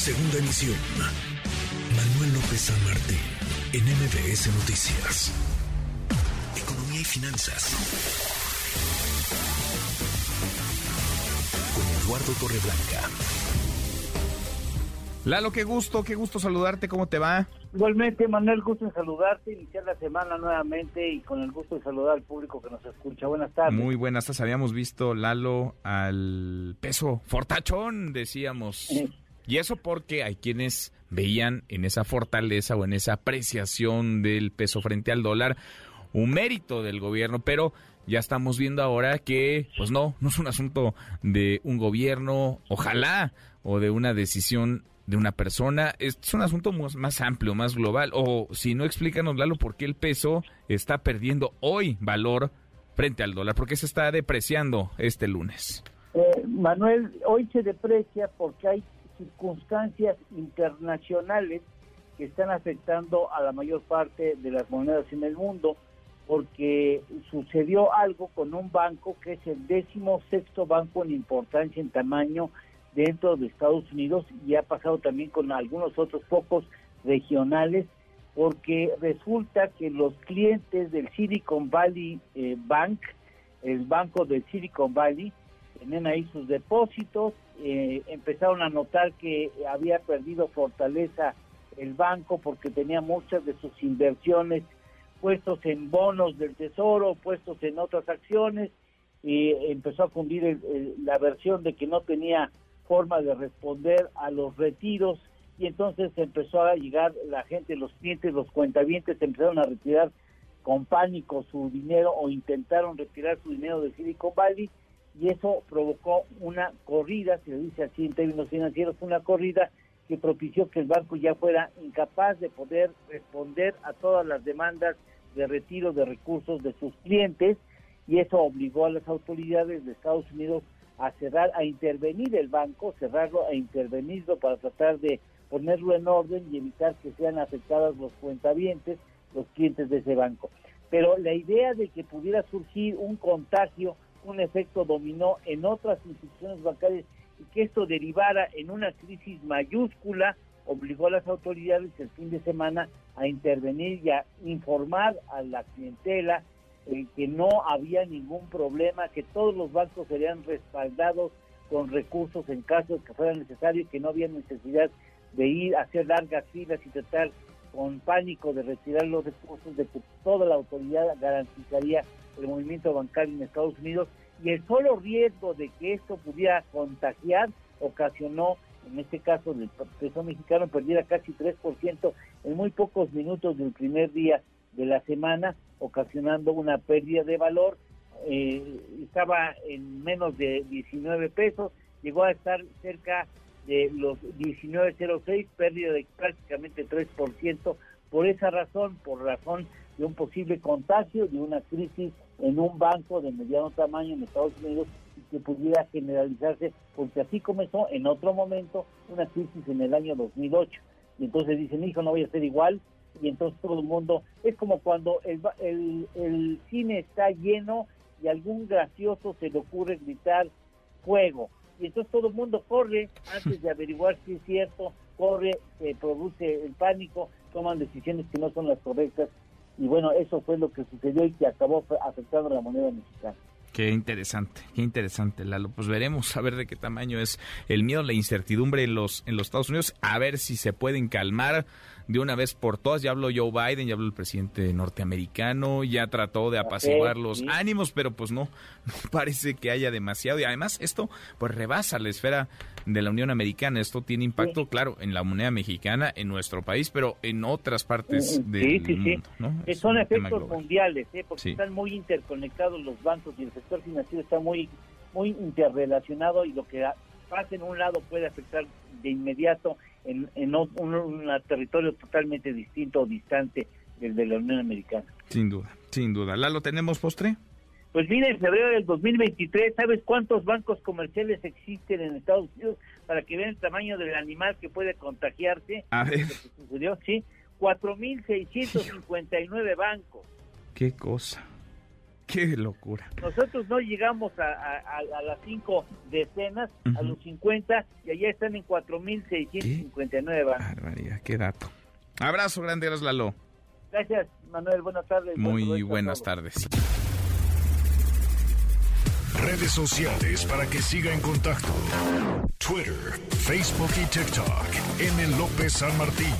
Segunda emisión. Manuel López San Martín, en MBS Noticias. Economía y finanzas. Con Eduardo Torreblanca. Lalo, qué gusto, qué gusto saludarte, ¿cómo te va? Igualmente, Manuel, gusto en saludarte, iniciar la semana nuevamente y con el gusto de saludar al público que nos escucha. Buenas tardes. Muy buenas tardes. Habíamos visto, Lalo, al peso fortachón, decíamos. Y eso porque hay quienes veían en esa fortaleza o en esa apreciación del peso frente al dólar un mérito del gobierno, pero ya estamos viendo ahora que, pues no, no es un asunto de un gobierno, ojalá, o de una decisión de una persona, es un asunto más, amplio, más global. O si no, explícanos, Lalo, por qué el peso está perdiendo hoy valor frente al dólar, por qué se está depreciando este lunes. Eh, Manuel, hoy se deprecia porque hay circunstancias internacionales que están afectando a la mayor parte de las monedas en el mundo, porque sucedió algo con un banco que es el décimo sexto banco en importancia en tamaño dentro de Estados Unidos y ha pasado también con algunos otros pocos regionales, porque resulta que los clientes del Silicon Valley eh, Bank, el banco del Silicon Valley, tenían ahí sus depósitos, eh, empezaron a notar que había perdido fortaleza el banco porque tenía muchas de sus inversiones puestos en bonos del tesoro, puestos en otras acciones, y empezó a fundir la versión de que no tenía forma de responder a los retiros y entonces empezó a llegar la gente, los clientes, los cuentavientes empezaron a retirar con pánico su dinero o intentaron retirar su dinero de Silicon Valley y eso provocó una corrida, se dice así en términos financieros, una corrida que propició que el banco ya fuera incapaz de poder responder a todas las demandas de retiro de recursos de sus clientes y eso obligó a las autoridades de Estados Unidos a cerrar, a intervenir el banco, cerrarlo, a intervenirlo para tratar de ponerlo en orden y evitar que sean afectados los cuentavientes, los clientes de ese banco. Pero la idea de que pudiera surgir un contagio un efecto dominó en otras instituciones bancarias y que esto derivara en una crisis mayúscula obligó a las autoridades el fin de semana a intervenir y a informar a la clientela eh, que no había ningún problema, que todos los bancos serían respaldados con recursos en caso de que fuera necesario, que no había necesidad de ir a hacer largas filas y tratar con pánico de retirar los recursos, de que toda la autoridad garantizaría el movimiento bancario en Estados Unidos y el solo riesgo de que esto pudiera contagiar ocasionó, en este caso el peso mexicano perdiera casi 3% en muy pocos minutos del primer día de la semana, ocasionando una pérdida de valor. Eh, estaba en menos de 19 pesos, llegó a estar cerca de los 19.06, pérdida de prácticamente 3%. Por esa razón, por razón de un posible contagio, de una crisis en un banco de mediano tamaño en Estados Unidos que pudiera generalizarse, porque así comenzó en otro momento una crisis en el año 2008. Y entonces dicen, hijo, no voy a ser igual. Y entonces todo el mundo, es como cuando el, el, el cine está lleno y algún gracioso se le ocurre gritar fuego. Y entonces todo el mundo corre antes de averiguar si es cierto, corre, se produce el pánico, toman decisiones que no son las correctas y bueno, eso fue lo que sucedió y que acabó afectando la moneda mexicana. Qué interesante, qué interesante, Lalo. Pues veremos a ver de qué tamaño es el miedo, la incertidumbre en los, en los Estados Unidos, a ver si se pueden calmar de una vez por todas. Ya habló Joe Biden, ya habló el presidente norteamericano, ya trató de apaciguar los ánimos, pero pues no, no parece que haya demasiado. Y además esto pues rebasa la esfera de la Unión Americana. Esto tiene impacto, claro, en la moneda mexicana, en nuestro país, pero en otras partes del mundo. ¿no? Son efectos mundiales, ¿eh? porque están muy interconectados los bancos y el sector financiero está muy, muy interrelacionado y lo que pasa en un lado puede afectar de inmediato en, en un, territorio totalmente distinto o distante del de la Unión Americana. Sin duda, sin duda. ¿Lalo tenemos postre? Pues mira, en febrero del 2023, ¿sabes cuántos bancos comerciales existen en Estados Unidos para que vean el tamaño del animal que puede contagiarse? A ver. sucedió? Sí, 4.659 bancos. ¿Qué cosa? Qué locura. Nosotros no llegamos a, las cinco decenas, a los 50, y allá están en 4.659. Barbaridad, qué dato. Abrazo grande, gracias Lalo. Gracias, Manuel. Buenas tardes. Muy buenas tardes. Redes sociales para que siga en contacto: Twitter, Facebook y TikTok. M. López San Martín.